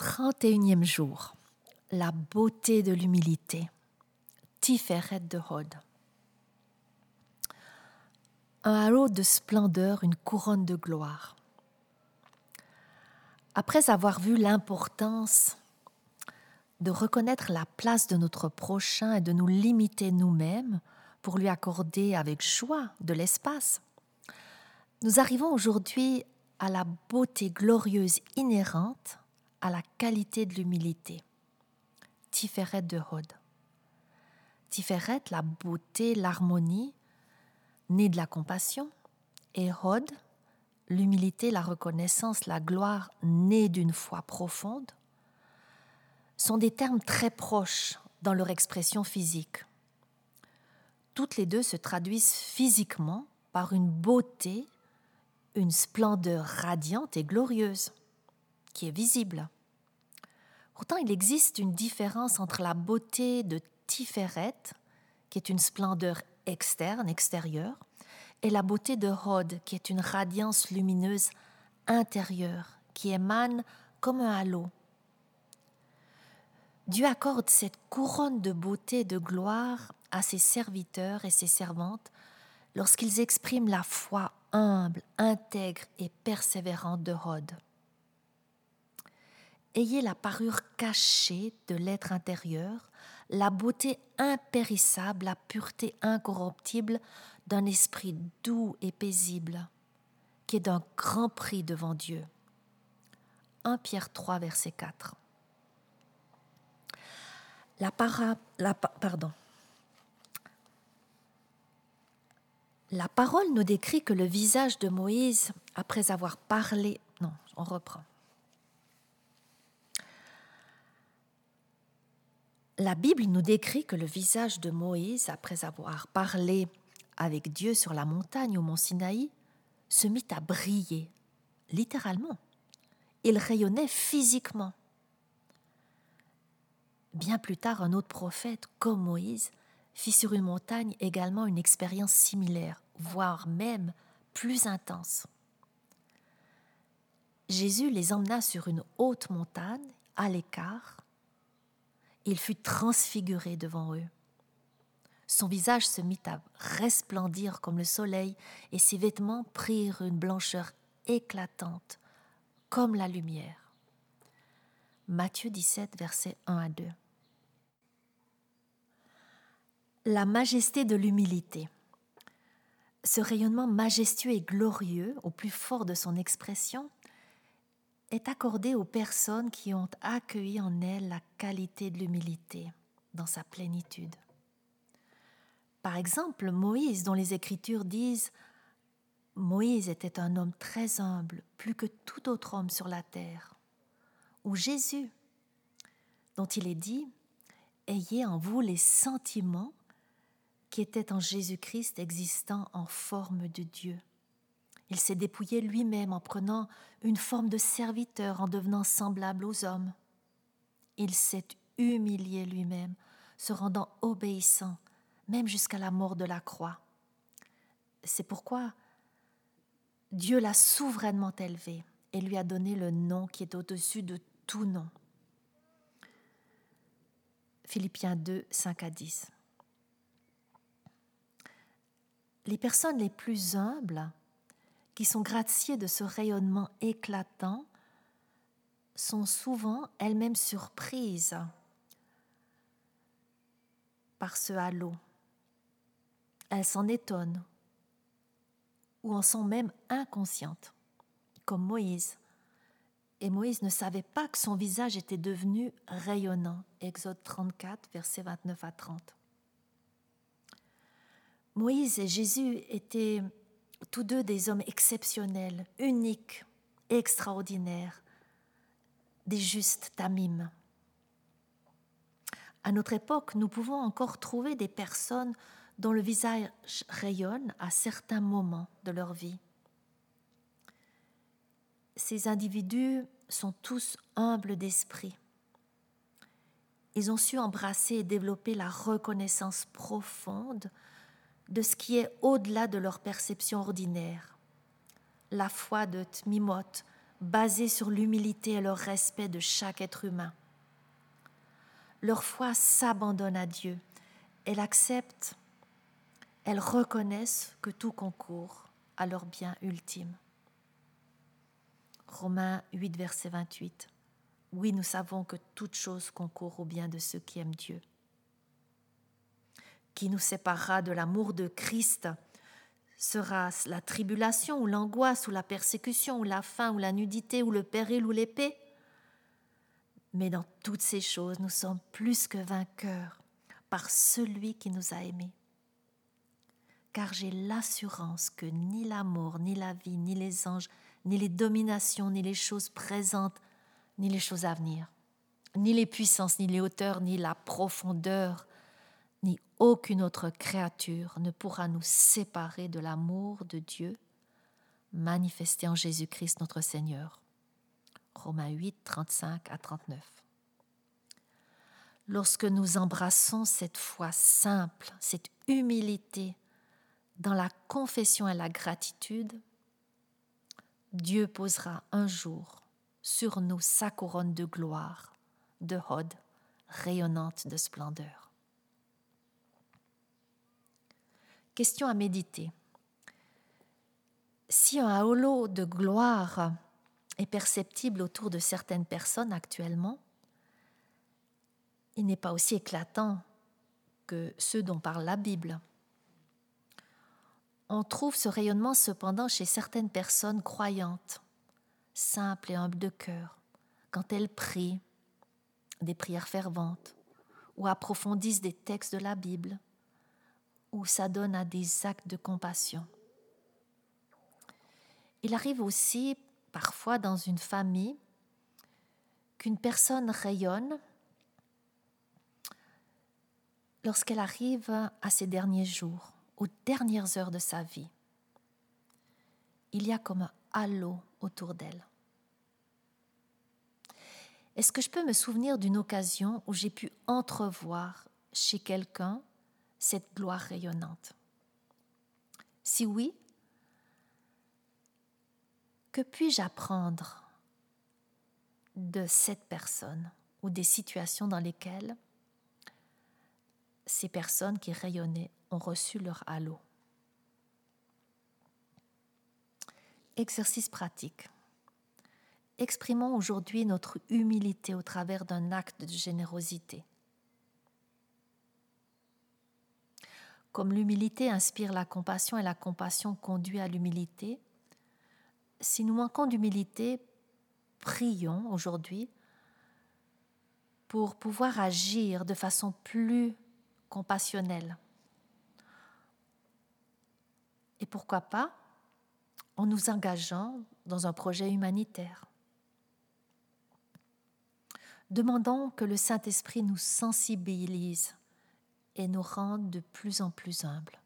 31e jour, la beauté de l'humilité. Tiferet de Hod. Un halo de splendeur, une couronne de gloire. Après avoir vu l'importance de reconnaître la place de notre prochain et de nous limiter nous-mêmes pour lui accorder avec joie de l'espace, nous arrivons aujourd'hui à la beauté glorieuse inhérente à la qualité de l'humilité. Tiferet de Hod. Tiferet, la beauté, l'harmonie, née de la compassion, et Hod, l'humilité, la reconnaissance, la gloire, née d'une foi profonde, sont des termes très proches dans leur expression physique. Toutes les deux se traduisent physiquement par une beauté, une splendeur radiante et glorieuse qui est visible. Pourtant, il existe une différence entre la beauté de Tiferet, qui est une splendeur externe, extérieure, et la beauté de Hod, qui est une radiance lumineuse intérieure, qui émane comme un halo. Dieu accorde cette couronne de beauté et de gloire à ses serviteurs et ses servantes lorsqu'ils expriment la foi humble, intègre et persévérante de Hod. Ayez la parure cachée de l'être intérieur, la beauté impérissable, la pureté incorruptible d'un esprit doux et paisible, qui est d'un grand prix devant Dieu. 1 Pierre 3, verset 4. La, pardon. la parole nous décrit que le visage de Moïse, après avoir parlé, non, on reprend. La Bible nous décrit que le visage de Moïse, après avoir parlé avec Dieu sur la montagne au mont Sinaï, se mit à briller, littéralement. Il rayonnait physiquement. Bien plus tard, un autre prophète, comme Moïse, fit sur une montagne également une expérience similaire, voire même plus intense. Jésus les emmena sur une haute montagne, à l'écart, il fut transfiguré devant eux. Son visage se mit à resplendir comme le soleil, et ses vêtements prirent une blancheur éclatante, comme la lumière. Matthieu 17, versets 1 à 2. La majesté de l'humilité. Ce rayonnement majestueux et glorieux, au plus fort de son expression, est accordée aux personnes qui ont accueilli en elle la qualité de l'humilité dans sa plénitude. Par exemple, Moïse, dont les Écritures disent Moïse était un homme très humble, plus que tout autre homme sur la terre. Ou Jésus, dont il est dit Ayez en vous les sentiments qui étaient en Jésus-Christ existant en forme de Dieu. Il s'est dépouillé lui-même en prenant une forme de serviteur, en devenant semblable aux hommes. Il s'est humilié lui-même, se rendant obéissant, même jusqu'à la mort de la croix. C'est pourquoi Dieu l'a souverainement élevé et lui a donné le nom qui est au-dessus de tout nom. Philippiens 2, 5 à 10. Les personnes les plus humbles qui sont gratiées de ce rayonnement éclatant sont souvent elles-mêmes surprises par ce halo. Elles s'en étonnent ou en sont même inconscientes, comme Moïse. Et Moïse ne savait pas que son visage était devenu rayonnant. Exode 34, versets 29 à 30. Moïse et Jésus étaient tous deux des hommes exceptionnels, uniques, extraordinaires, des justes tamim. À notre époque, nous pouvons encore trouver des personnes dont le visage rayonne à certains moments de leur vie. Ces individus sont tous humbles d'esprit. Ils ont su embrasser et développer la reconnaissance profonde de ce qui est au-delà de leur perception ordinaire. La foi de Tmimot, basée sur l'humilité et le respect de chaque être humain. Leur foi s'abandonne à Dieu. Elles acceptent, elles reconnaissent que tout concourt à leur bien ultime. Romains 8, verset 28. Oui, nous savons que toute chose concourt au bien de ceux qui aiment Dieu. Qui nous séparera de l'amour de Christ sera la tribulation ou l'angoisse ou la persécution ou la faim ou la nudité ou le péril ou l'épée Mais dans toutes ces choses, nous sommes plus que vainqueurs par celui qui nous a aimés. Car j'ai l'assurance que ni l'amour, ni la vie, ni les anges, ni les dominations, ni les choses présentes, ni les choses à venir, ni les puissances, ni les hauteurs, ni la profondeur, aucune autre créature ne pourra nous séparer de l'amour de Dieu manifesté en Jésus-Christ notre Seigneur. Romains 8, 35 à 39. Lorsque nous embrassons cette foi simple, cette humilité dans la confession et la gratitude, Dieu posera un jour sur nous sa couronne de gloire, de hod, rayonnante de splendeur. Question à méditer. Si un halo de gloire est perceptible autour de certaines personnes actuellement, il n'est pas aussi éclatant que ceux dont parle la Bible. On trouve ce rayonnement cependant chez certaines personnes croyantes, simples et humbles de cœur, quand elles prient des prières ferventes ou approfondissent des textes de la Bible ou s'adonnent à des actes de compassion. Il arrive aussi parfois dans une famille qu'une personne rayonne lorsqu'elle arrive à ses derniers jours aux dernières heures de sa vie, il y a comme un halo autour d'elle. Est-ce que je peux me souvenir d'une occasion où j'ai pu entrevoir chez quelqu'un cette gloire rayonnante Si oui, que puis-je apprendre de cette personne ou des situations dans lesquelles ces personnes qui rayonnaient ont reçu leur halo? Exercice pratique. Exprimons aujourd'hui notre humilité au travers d'un acte de générosité. Comme l'humilité inspire la compassion et la compassion conduit à l'humilité, si nous manquons d'humilité, prions aujourd'hui pour pouvoir agir de façon plus compassionnelle et pourquoi pas en nous engageant dans un projet humanitaire. Demandons que le Saint-Esprit nous sensibilise et nous rende de plus en plus humbles.